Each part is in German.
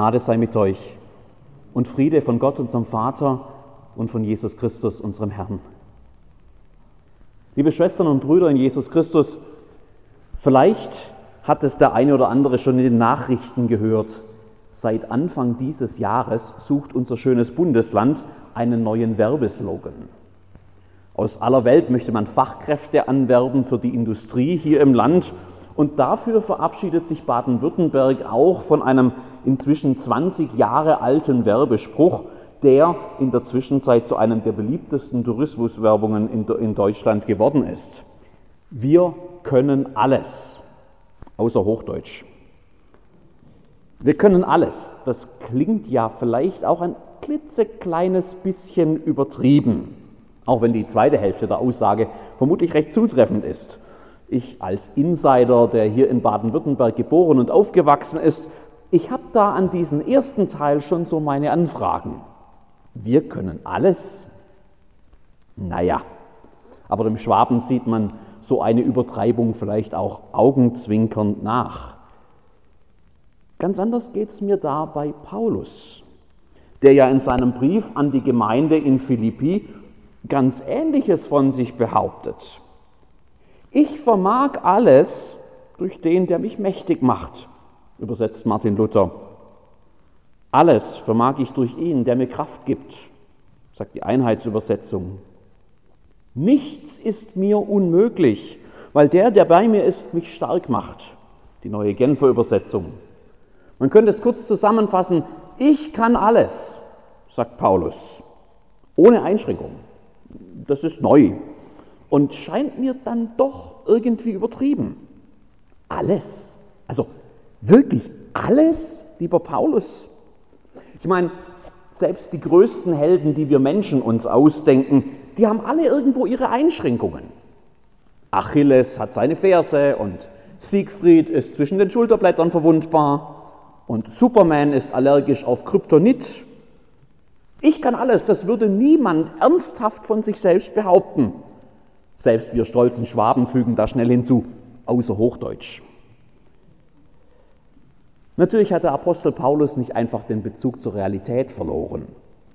Gnade sei mit euch und Friede von Gott, unserem Vater und von Jesus Christus, unserem Herrn. Liebe Schwestern und Brüder in Jesus Christus, vielleicht hat es der eine oder andere schon in den Nachrichten gehört. Seit Anfang dieses Jahres sucht unser schönes Bundesland einen neuen Werbeslogan. Aus aller Welt möchte man Fachkräfte anwerben für die Industrie hier im Land und dafür verabschiedet sich Baden-Württemberg auch von einem inzwischen 20 Jahre alten Werbespruch, der in der Zwischenzeit zu einem der beliebtesten Tourismuswerbungen in, Deutschland geworden ist. Wir können alles, außer Hochdeutsch. Wir können alles. Das klingt ja vielleicht auch ein klitzekleines bisschen übertrieben, auch wenn die zweite Hälfte der Aussage vermutlich recht zutreffend ist. Ich als Insider, der hier in Baden-Württemberg geboren und aufgewachsen ist, ich habe da an diesen ersten Teil schon so meine Anfragen. Wir können alles? Naja, aber dem Schwaben sieht man so eine Übertreibung vielleicht auch augenzwinkernd nach. Ganz anders geht es mir da bei Paulus, der ja in seinem Brief an die Gemeinde in Philippi ganz Ähnliches von sich behauptet. Ich vermag alles durch den, der mich mächtig macht, übersetzt Martin Luther. Alles vermag ich durch ihn, der mir Kraft gibt, sagt die Einheitsübersetzung. Nichts ist mir unmöglich, weil der, der bei mir ist, mich stark macht. Die neue Genfer Übersetzung. Man könnte es kurz zusammenfassen, ich kann alles, sagt Paulus, ohne Einschränkung. Das ist neu und scheint mir dann doch irgendwie übertrieben. Alles, also wirklich alles, lieber Paulus. Ich meine, selbst die größten Helden, die wir Menschen uns ausdenken, die haben alle irgendwo ihre Einschränkungen. Achilles hat seine Ferse und Siegfried ist zwischen den Schulterblättern verwundbar und Superman ist allergisch auf Kryptonit. Ich kann alles, das würde niemand ernsthaft von sich selbst behaupten. Selbst wir stolzen Schwaben fügen da schnell hinzu, außer Hochdeutsch. Natürlich hat der Apostel Paulus nicht einfach den Bezug zur Realität verloren.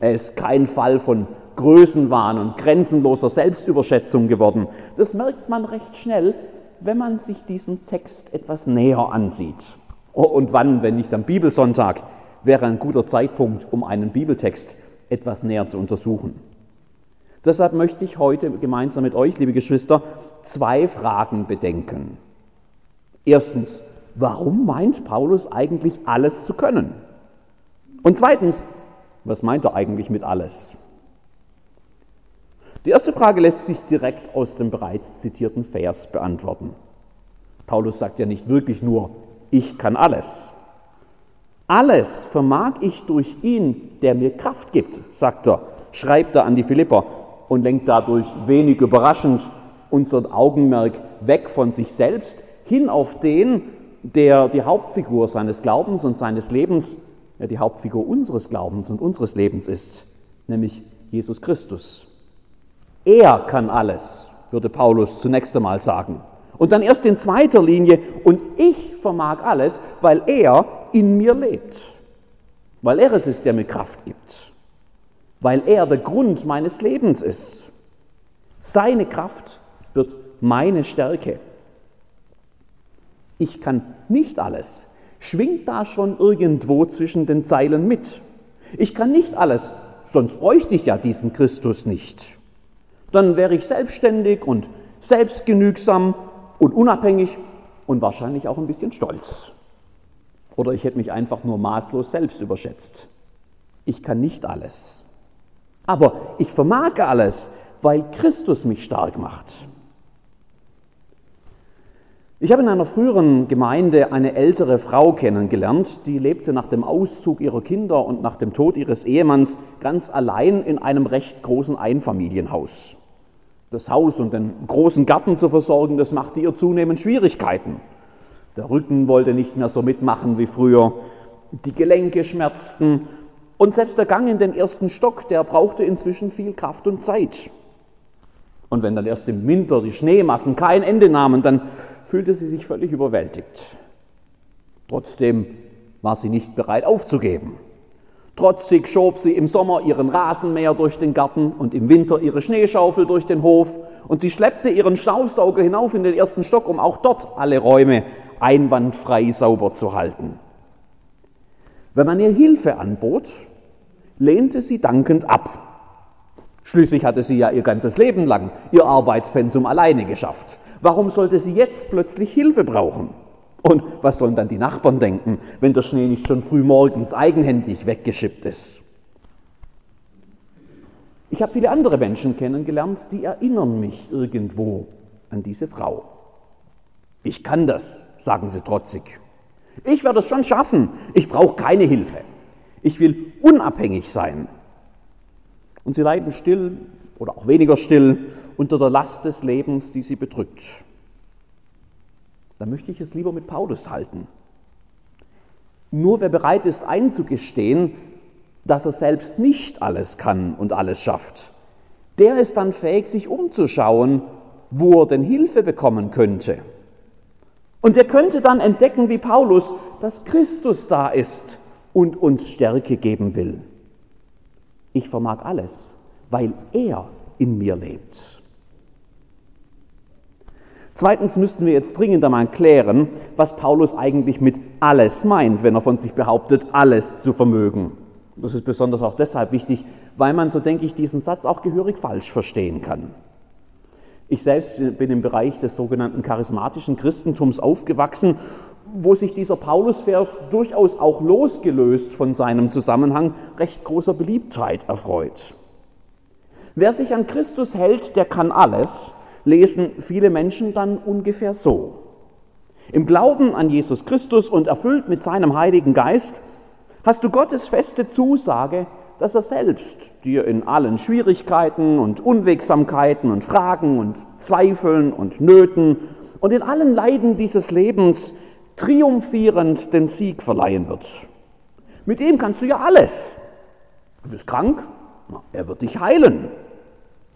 Er ist kein Fall von Größenwahn und grenzenloser Selbstüberschätzung geworden. Das merkt man recht schnell, wenn man sich diesen Text etwas näher ansieht. Oh, und wann, wenn nicht am Bibelsonntag, wäre ein guter Zeitpunkt, um einen Bibeltext etwas näher zu untersuchen. Deshalb möchte ich heute gemeinsam mit euch, liebe Geschwister, zwei Fragen bedenken. Erstens, warum meint Paulus eigentlich alles zu können? Und zweitens, was meint er eigentlich mit alles? Die erste Frage lässt sich direkt aus dem bereits zitierten Vers beantworten. Paulus sagt ja nicht wirklich nur, ich kann alles. Alles vermag ich durch ihn, der mir Kraft gibt, sagt er, schreibt er an die Philipper und lenkt dadurch wenig überraschend unser Augenmerk weg von sich selbst hin auf den, der die Hauptfigur seines Glaubens und seines Lebens, ja die Hauptfigur unseres Glaubens und unseres Lebens ist, nämlich Jesus Christus. Er kann alles, würde Paulus zunächst einmal sagen. Und dann erst in zweiter Linie, und ich vermag alles, weil er in mir lebt, weil er es ist, der mir Kraft gibt weil er der Grund meines Lebens ist. Seine Kraft wird meine Stärke. Ich kann nicht alles. Schwingt da schon irgendwo zwischen den Zeilen mit. Ich kann nicht alles, sonst bräuchte ich ja diesen Christus nicht. Dann wäre ich selbstständig und selbstgenügsam und unabhängig und wahrscheinlich auch ein bisschen stolz. Oder ich hätte mich einfach nur maßlos selbst überschätzt. Ich kann nicht alles. Aber ich vermag alles, weil Christus mich stark macht. Ich habe in einer früheren Gemeinde eine ältere Frau kennengelernt, die lebte nach dem Auszug ihrer Kinder und nach dem Tod ihres Ehemanns ganz allein in einem recht großen Einfamilienhaus. Das Haus und den großen Garten zu versorgen, das machte ihr zunehmend Schwierigkeiten. Der Rücken wollte nicht mehr so mitmachen wie früher, die Gelenke schmerzten und selbst der Gang in den ersten Stock, der brauchte inzwischen viel Kraft und Zeit. Und wenn dann erst im Winter die Schneemassen kein Ende nahmen, dann fühlte sie sich völlig überwältigt. Trotzdem war sie nicht bereit aufzugeben. Trotzig schob sie im Sommer ihren Rasenmäher durch den Garten und im Winter ihre Schneeschaufel durch den Hof und sie schleppte ihren Staubsauger hinauf in den ersten Stock, um auch dort alle Räume einwandfrei sauber zu halten. Wenn man ihr Hilfe anbot, lehnte sie dankend ab. Schließlich hatte sie ja ihr ganzes Leben lang ihr Arbeitspensum alleine geschafft. Warum sollte sie jetzt plötzlich Hilfe brauchen? Und was sollen dann die Nachbarn denken, wenn der Schnee nicht schon früh morgens eigenhändig weggeschippt ist? Ich habe viele andere Menschen kennengelernt, die erinnern mich irgendwo an diese Frau. Ich kann das, sagen sie trotzig. Ich werde es schon schaffen. Ich brauche keine Hilfe. Ich will unabhängig sein. Und sie leiden still oder auch weniger still unter der Last des Lebens, die sie bedrückt. Da möchte ich es lieber mit Paulus halten. Nur wer bereit ist einzugestehen, dass er selbst nicht alles kann und alles schafft, der ist dann fähig, sich umzuschauen, wo er denn Hilfe bekommen könnte. Und er könnte dann entdecken, wie Paulus, dass Christus da ist und uns Stärke geben will. Ich vermag alles, weil er in mir lebt. Zweitens müssten wir jetzt dringend einmal klären, was Paulus eigentlich mit alles meint, wenn er von sich behauptet, alles zu vermögen. Das ist besonders auch deshalb wichtig, weil man, so denke ich, diesen Satz auch gehörig falsch verstehen kann. Ich selbst bin im Bereich des sogenannten charismatischen Christentums aufgewachsen, wo sich dieser Paulusvers durchaus auch losgelöst von seinem Zusammenhang recht großer Beliebtheit erfreut. Wer sich an Christus hält, der kann alles, lesen viele Menschen dann ungefähr so. Im Glauben an Jesus Christus und erfüllt mit seinem Heiligen Geist hast du Gottes feste Zusage, dass er selbst dir in allen Schwierigkeiten und Unwegsamkeiten und Fragen und Zweifeln und Nöten und in allen Leiden dieses Lebens triumphierend den Sieg verleihen wird. Mit ihm kannst du ja alles. Du bist krank, er wird dich heilen.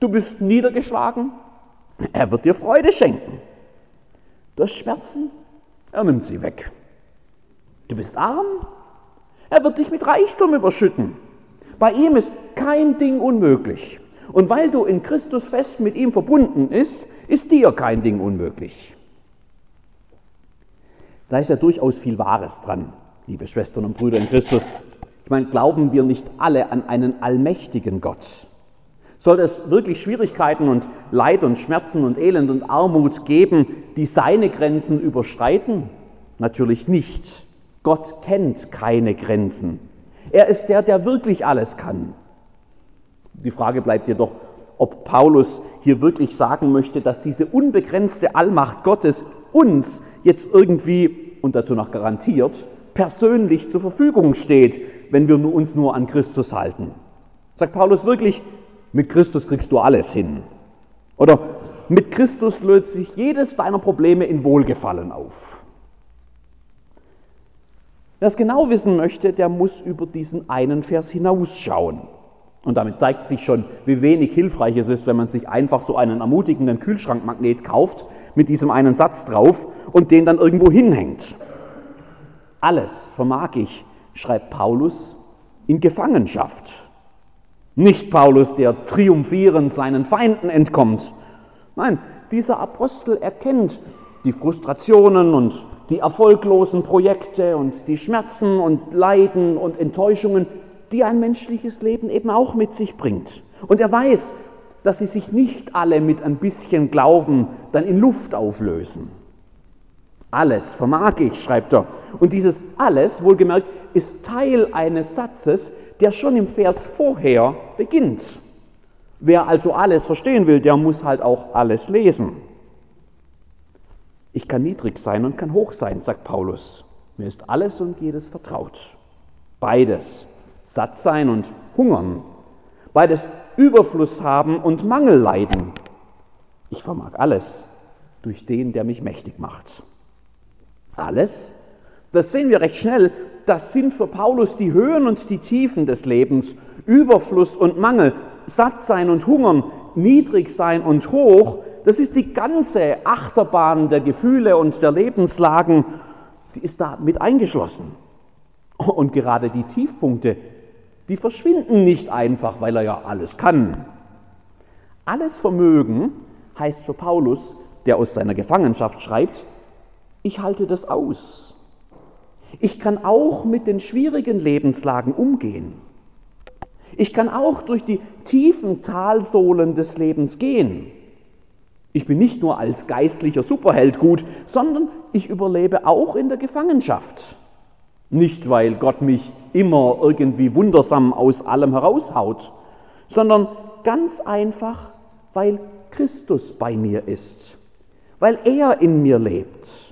Du bist niedergeschlagen, er wird dir Freude schenken. Du hast Schmerzen, er nimmt sie weg. Du bist arm, er wird dich mit Reichtum überschütten. Bei ihm ist kein Ding unmöglich. Und weil du in Christus fest mit ihm verbunden bist, ist dir kein Ding unmöglich. Da ist ja durchaus viel Wahres dran, liebe Schwestern und Brüder in Christus. Ich meine, glauben wir nicht alle an einen allmächtigen Gott? Sollte es wirklich Schwierigkeiten und Leid und Schmerzen und Elend und Armut geben, die seine Grenzen überschreiten? Natürlich nicht. Gott kennt keine Grenzen. Er ist der, der wirklich alles kann. Die Frage bleibt jedoch, ob Paulus hier wirklich sagen möchte, dass diese unbegrenzte Allmacht Gottes uns jetzt irgendwie, und dazu noch garantiert, persönlich zur Verfügung steht, wenn wir uns nur an Christus halten. Sagt Paulus wirklich, mit Christus kriegst du alles hin. Oder mit Christus löst sich jedes deiner Probleme in Wohlgefallen auf. Wer es genau wissen möchte, der muss über diesen einen Vers hinausschauen. Und damit zeigt sich schon, wie wenig hilfreich es ist, wenn man sich einfach so einen ermutigenden Kühlschrankmagnet kauft mit diesem einen Satz drauf und den dann irgendwo hinhängt. Alles vermag ich, schreibt Paulus, in Gefangenschaft. Nicht Paulus, der triumphierend seinen Feinden entkommt. Nein, dieser Apostel erkennt die Frustrationen und die erfolglosen Projekte und die Schmerzen und Leiden und Enttäuschungen, die ein menschliches Leben eben auch mit sich bringt. Und er weiß, dass sie sich nicht alle mit ein bisschen Glauben dann in Luft auflösen. Alles vermag ich, schreibt er. Und dieses alles, wohlgemerkt, ist Teil eines Satzes, der schon im Vers vorher beginnt. Wer also alles verstehen will, der muss halt auch alles lesen. Ich kann niedrig sein und kann hoch sein, sagt Paulus. Mir ist alles und jedes vertraut. Beides. Satt sein und hungern. Beides Überfluss haben und Mangel leiden. Ich vermag alles durch den, der mich mächtig macht. Alles? Das sehen wir recht schnell. Das sind für Paulus die Höhen und die Tiefen des Lebens. Überfluss und Mangel, satt sein und hungern, niedrig sein und hoch, das ist die ganze Achterbahn der Gefühle und der Lebenslagen, die ist da mit eingeschlossen. Und gerade die Tiefpunkte, die verschwinden nicht einfach, weil er ja alles kann. Alles Vermögen heißt für Paulus, der aus seiner Gefangenschaft schreibt, ich halte das aus. Ich kann auch mit den schwierigen Lebenslagen umgehen. Ich kann auch durch die tiefen Talsohlen des Lebens gehen. Ich bin nicht nur als geistlicher Superheld gut, sondern ich überlebe auch in der Gefangenschaft. Nicht, weil Gott mich immer irgendwie wundersam aus allem heraushaut, sondern ganz einfach, weil Christus bei mir ist, weil er in mir lebt,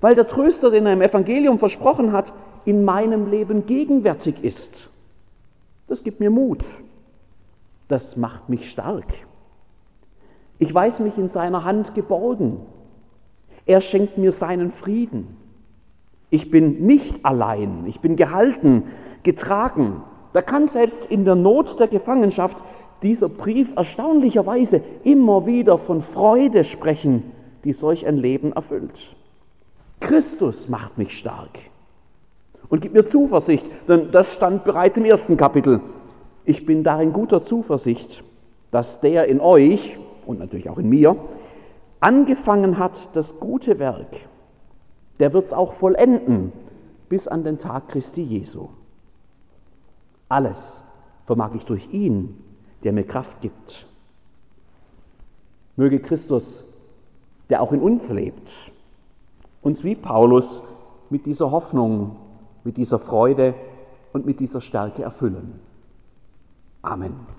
weil der Tröster, den er im Evangelium versprochen hat, in meinem Leben gegenwärtig ist. Das gibt mir Mut. Das macht mich stark. Ich weiß mich in seiner Hand geborgen. Er schenkt mir seinen Frieden. Ich bin nicht allein, ich bin gehalten, getragen. Da kann selbst in der Not der Gefangenschaft dieser Brief erstaunlicherweise immer wieder von Freude sprechen, die solch ein Leben erfüllt. Christus macht mich stark und gibt mir Zuversicht, denn das stand bereits im ersten Kapitel. Ich bin darin guter Zuversicht, dass der in euch und natürlich auch in mir angefangen hat, das gute Werk, der wird es auch vollenden bis an den Tag Christi Jesu. Alles vermag ich durch ihn, der mir Kraft gibt. Möge Christus, der auch in uns lebt, uns wie Paulus mit dieser Hoffnung, mit dieser Freude und mit dieser Stärke erfüllen. Amen.